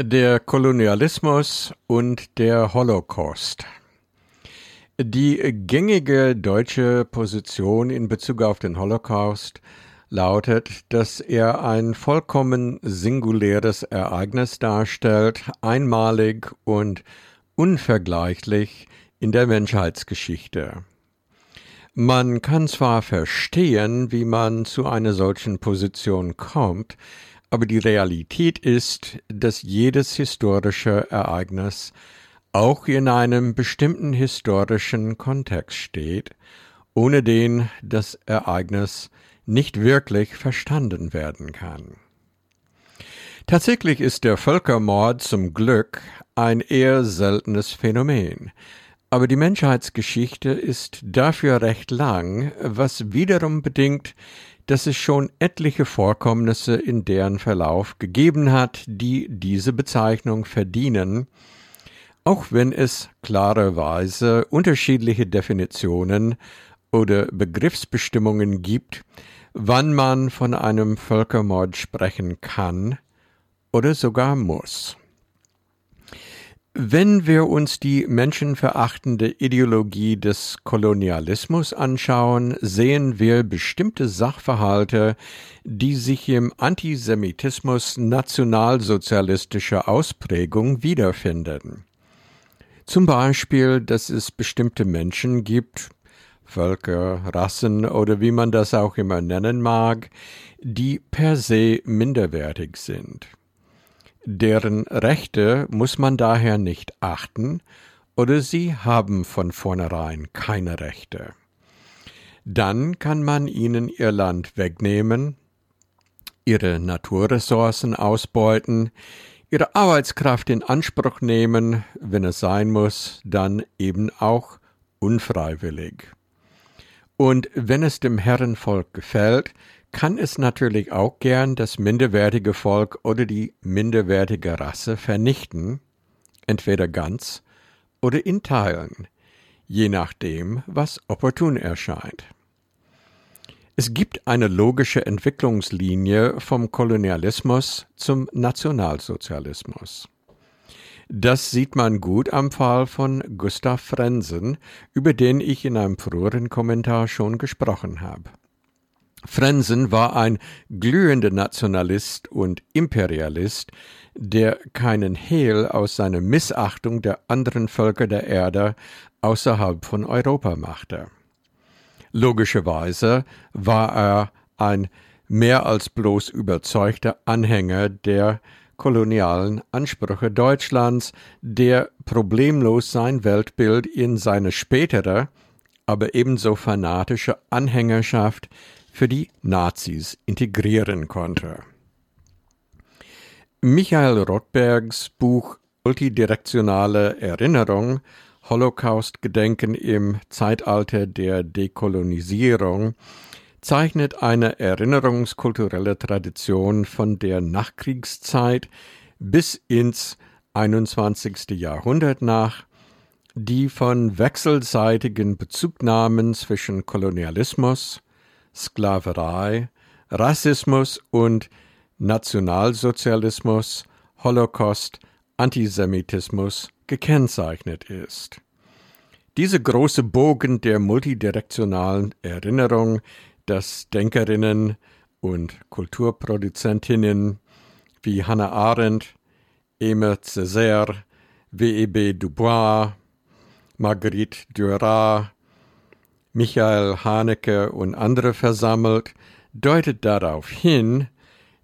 Der Kolonialismus und der Holocaust. Die gängige deutsche Position in Bezug auf den Holocaust lautet, dass er ein vollkommen singuläres Ereignis darstellt, einmalig und unvergleichlich in der Menschheitsgeschichte. Man kann zwar verstehen, wie man zu einer solchen Position kommt, aber die Realität ist, dass jedes historische Ereignis auch in einem bestimmten historischen Kontext steht, ohne den das Ereignis nicht wirklich verstanden werden kann. Tatsächlich ist der Völkermord zum Glück ein eher seltenes Phänomen, aber die Menschheitsgeschichte ist dafür recht lang, was wiederum bedingt, dass es schon etliche Vorkommnisse in deren Verlauf gegeben hat, die diese Bezeichnung verdienen, auch wenn es klarerweise unterschiedliche Definitionen oder Begriffsbestimmungen gibt, wann man von einem Völkermord sprechen kann oder sogar muss. Wenn wir uns die menschenverachtende Ideologie des Kolonialismus anschauen, sehen wir bestimmte Sachverhalte, die sich im Antisemitismus nationalsozialistischer Ausprägung wiederfinden. Zum Beispiel, dass es bestimmte Menschen gibt, Völker, Rassen oder wie man das auch immer nennen mag, die per se minderwertig sind. Deren Rechte muss man daher nicht achten oder sie haben von vornherein keine Rechte. Dann kann man ihnen ihr Land wegnehmen, ihre Naturressourcen ausbeuten, ihre Arbeitskraft in Anspruch nehmen, wenn es sein muss, dann eben auch unfreiwillig. Und wenn es dem Herrenvolk gefällt, kann es natürlich auch gern das minderwertige Volk oder die minderwertige Rasse vernichten, entweder ganz oder in Teilen, je nachdem, was opportun erscheint. Es gibt eine logische Entwicklungslinie vom Kolonialismus zum Nationalsozialismus. Das sieht man gut am Fall von Gustav Frensen, über den ich in einem früheren Kommentar schon gesprochen habe. Frensen war ein glühender Nationalist und Imperialist, der keinen Hehl aus seiner Missachtung der anderen Völker der Erde außerhalb von Europa machte. Logischerweise war er ein mehr als bloß überzeugter Anhänger der kolonialen Ansprüche Deutschlands, der problemlos sein Weltbild in seine spätere, aber ebenso fanatische Anhängerschaft für die Nazis integrieren konnte. Michael Rothbergs Buch Multidirektionale Erinnerung Holocaust-Gedenken im Zeitalter der Dekolonisierung zeichnet eine erinnerungskulturelle Tradition von der Nachkriegszeit bis ins 21. Jahrhundert nach, die von wechselseitigen Bezugnahmen zwischen Kolonialismus, Sklaverei, Rassismus und Nationalsozialismus, Holocaust, Antisemitismus gekennzeichnet ist. Diese große Bogen der multidirektionalen Erinnerung, dass Denkerinnen und Kulturproduzentinnen wie Hannah Arendt, Aimé Césaire, W.E.B. Dubois, Marguerite Duras, Michael Haneke und andere versammelt, deutet darauf hin,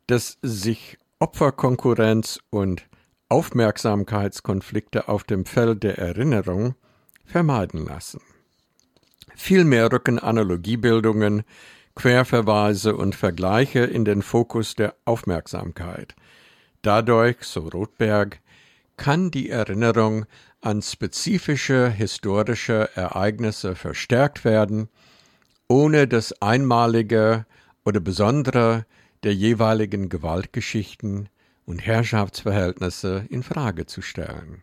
dass sich Opferkonkurrenz und Aufmerksamkeitskonflikte auf dem Feld der Erinnerung vermeiden lassen. Vielmehr rücken Analogiebildungen, Querverweise und Vergleiche in den Fokus der Aufmerksamkeit. Dadurch, so Rothberg, kann die Erinnerung an spezifische historische Ereignisse verstärkt werden, ohne das Einmalige oder Besondere der jeweiligen Gewaltgeschichten und Herrschaftsverhältnisse in Frage zu stellen.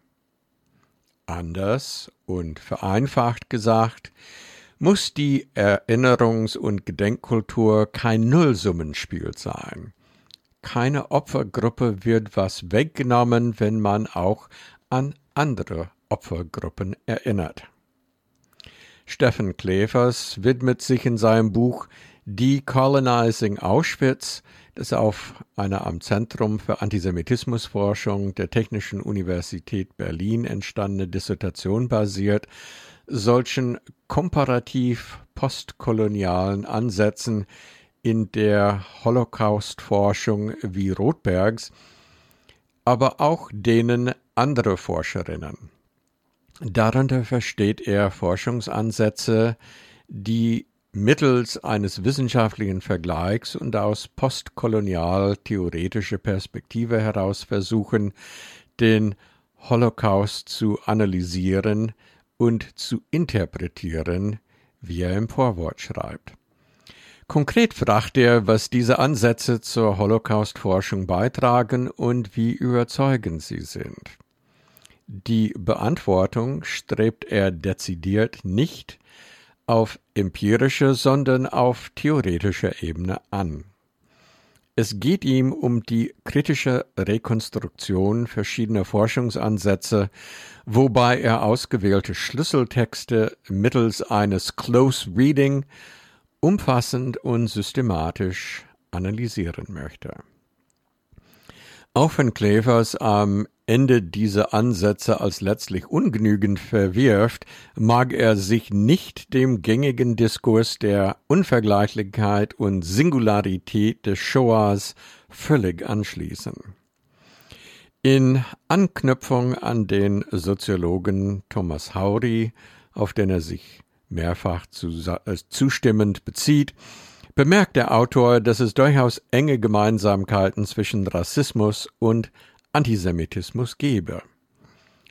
Anders und vereinfacht gesagt, muss die Erinnerungs- und Gedenkkultur kein Nullsummenspiel sein. keine Opfergruppe wird was weggenommen, wenn man auch an andere Opfergruppen erinnert. Steffen Klevers widmet sich in seinem Buch Decolonizing Auschwitz, das auf einer am Zentrum für Antisemitismusforschung der Technischen Universität Berlin entstandene Dissertation basiert, solchen komparativ postkolonialen Ansätzen in der Holocaust-Forschung wie Rothbergs, aber auch denen anderer Forscherinnen. Darunter versteht er Forschungsansätze, die mittels eines wissenschaftlichen Vergleichs und aus postkolonial theoretischer Perspektive heraus versuchen, den Holocaust zu analysieren und zu interpretieren, wie er im Vorwort schreibt. Konkret fragt er, was diese Ansätze zur Holocaust-Forschung beitragen und wie überzeugend sie sind. Die Beantwortung strebt er dezidiert nicht auf empirischer, sondern auf theoretischer Ebene an. Es geht ihm um die kritische Rekonstruktion verschiedener Forschungsansätze, wobei er ausgewählte Schlüsseltexte mittels eines Close Reading umfassend und systematisch analysieren möchte. Auch wenn Klevers am Ende diese Ansätze als letztlich ungenügend verwirft, mag er sich nicht dem gängigen Diskurs der Unvergleichlichkeit und Singularität des Shoahs völlig anschließen. In Anknüpfung an den Soziologen Thomas Howry, auf den er sich mehrfach äh, zustimmend bezieht, bemerkt der Autor, dass es durchaus enge Gemeinsamkeiten zwischen Rassismus und Antisemitismus gebe.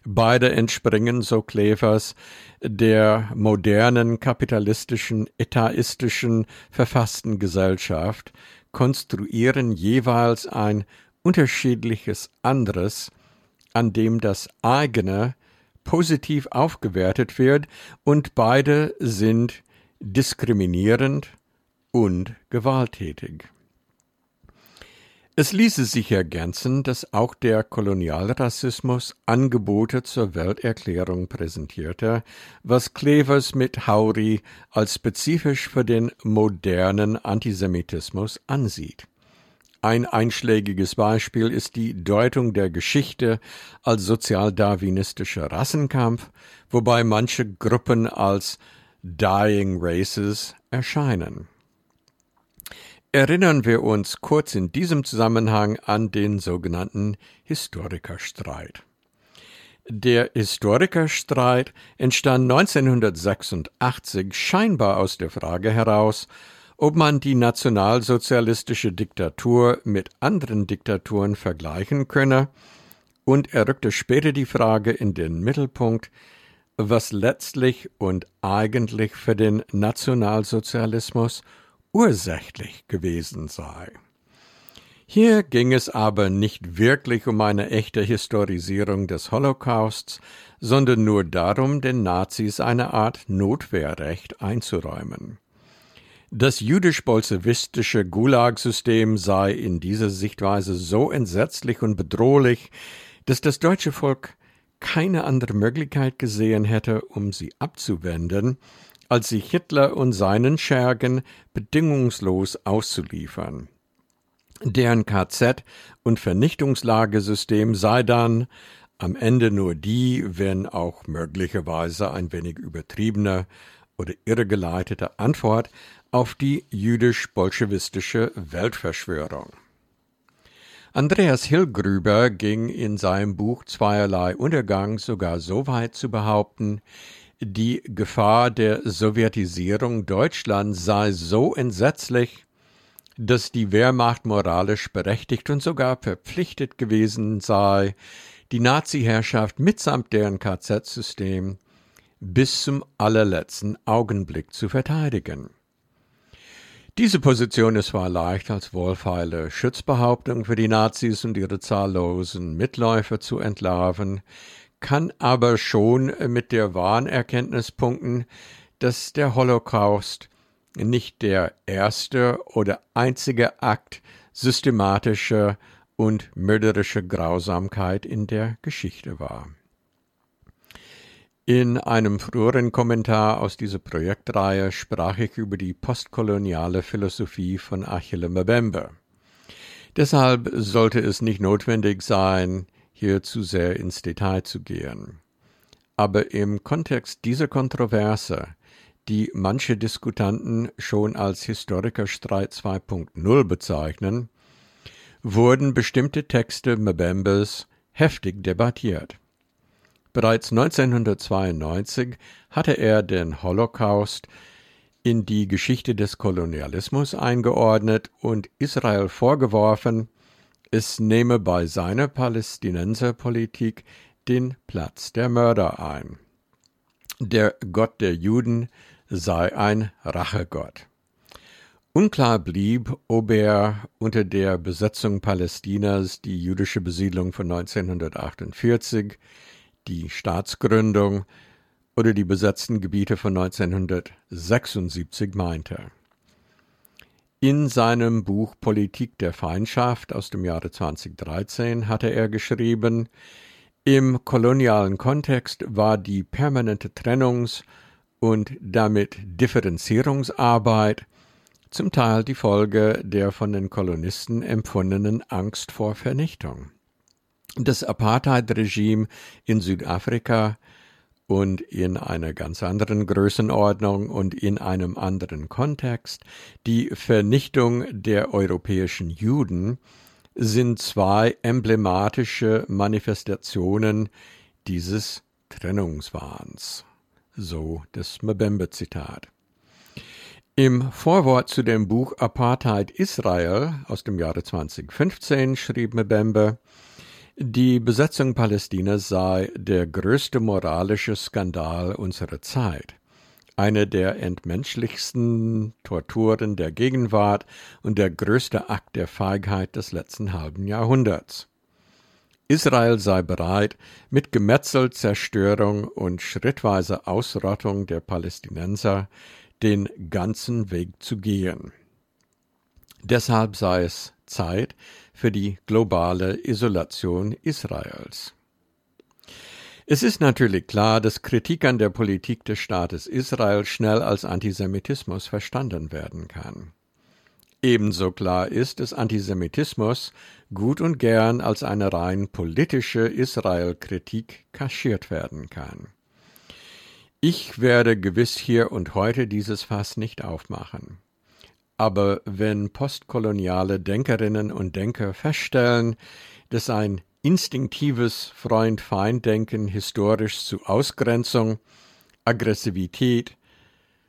Beide entspringen, so Klevers, der modernen kapitalistischen, etaistischen, verfassten Gesellschaft, konstruieren jeweils ein unterschiedliches anderes, an dem das eigene positiv aufgewertet wird, und beide sind diskriminierend und gewalttätig. Es ließe sich ergänzen, dass auch der Kolonialrassismus Angebote zur Welterklärung präsentierte, was Clevers mit Howry als spezifisch für den modernen Antisemitismus ansieht. Ein einschlägiges Beispiel ist die Deutung der Geschichte als sozialdarwinistischer Rassenkampf, wobei manche Gruppen als Dying Races erscheinen. Erinnern wir uns kurz in diesem Zusammenhang an den sogenannten Historikerstreit. Der Historikerstreit entstand 1986 scheinbar aus der Frage heraus, ob man die nationalsozialistische Diktatur mit anderen Diktaturen vergleichen könne, und er rückte später die Frage in den Mittelpunkt, was letztlich und eigentlich für den Nationalsozialismus ursächlich gewesen sei. Hier ging es aber nicht wirklich um eine echte Historisierung des Holocausts, sondern nur darum, den Nazis eine Art Notwehrrecht einzuräumen. Das jüdisch-bolschewistische Gulag-System sei in dieser Sichtweise so entsetzlich und bedrohlich, dass das deutsche Volk keine andere Möglichkeit gesehen hätte, um sie abzuwenden, als sich Hitler und seinen Schergen bedingungslos auszuliefern. Deren KZ- und Vernichtungslagesystem sei dann am Ende nur die, wenn auch möglicherweise ein wenig übertriebene oder irregeleitete Antwort auf die jüdisch-bolschewistische Weltverschwörung. Andreas Hillgrüber ging in seinem Buch Zweierlei Untergang sogar so weit zu behaupten, die Gefahr der Sowjetisierung Deutschlands sei so entsetzlich, dass die Wehrmacht moralisch berechtigt und sogar verpflichtet gewesen sei, die Nazi-Herrschaft mitsamt deren KZ-System bis zum allerletzten Augenblick zu verteidigen. Diese Position ist zwar leicht als wohlfeile Schutzbehauptung für die Nazis und ihre zahllosen Mitläufer zu entlarven, kann aber schon mit der wahren Erkenntnis punkten, dass der Holocaust nicht der erste oder einzige Akt systematische und mörderische Grausamkeit in der Geschichte war. In einem früheren Kommentar aus dieser Projektreihe sprach ich über die postkoloniale Philosophie von Achille Mbembe. Deshalb sollte es nicht notwendig sein, hier zu sehr ins Detail zu gehen. Aber im Kontext dieser Kontroverse, die manche Diskutanten schon als Historikerstreit 2.0 bezeichnen, wurden bestimmte Texte Mbembes heftig debattiert. Bereits 1992 hatte er den Holocaust in die Geschichte des Kolonialismus eingeordnet und Israel vorgeworfen, es nehme bei seiner Palästinenserpolitik den Platz der Mörder ein. Der Gott der Juden sei ein Rachegott. Unklar blieb, ob er unter der Besetzung Palästinas die jüdische Besiedlung von 1948 die Staatsgründung oder die besetzten Gebiete von 1976 meinte. In seinem Buch Politik der Feindschaft aus dem Jahre 2013 hatte er geschrieben, im kolonialen Kontext war die permanente Trennungs- und damit Differenzierungsarbeit zum Teil die Folge der von den Kolonisten empfundenen Angst vor Vernichtung. Das Apartheid-Regime in Südafrika und in einer ganz anderen Größenordnung und in einem anderen Kontext, die Vernichtung der europäischen Juden, sind zwei emblematische Manifestationen dieses Trennungswahns. So das Mbembe-Zitat. Im Vorwort zu dem Buch Apartheid Israel aus dem Jahre 2015 schrieb Mbembe, die Besetzung Palästinas sei der größte moralische Skandal unserer Zeit, eine der entmenschlichsten Torturen der Gegenwart und der größte Akt der Feigheit des letzten halben Jahrhunderts. Israel sei bereit, mit Gemetzel, Zerstörung und schrittweise Ausrottung der Palästinenser den ganzen Weg zu gehen. Deshalb sei es Zeit für die globale Isolation Israels. Es ist natürlich klar, dass Kritik an der Politik des Staates Israel schnell als Antisemitismus verstanden werden kann. Ebenso klar ist, dass Antisemitismus gut und gern als eine rein politische Israel-Kritik kaschiert werden kann. Ich werde gewiss hier und heute dieses Fass nicht aufmachen. Aber wenn postkoloniale Denkerinnen und Denker feststellen, dass ein instinktives Freund-Feind-Denken historisch zu Ausgrenzung, Aggressivität,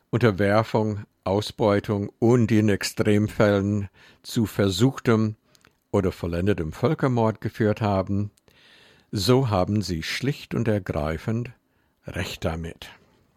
Unterwerfung, Ausbeutung und in Extremfällen zu versuchtem oder vollendetem Völkermord geführt haben, so haben sie schlicht und ergreifend Recht damit.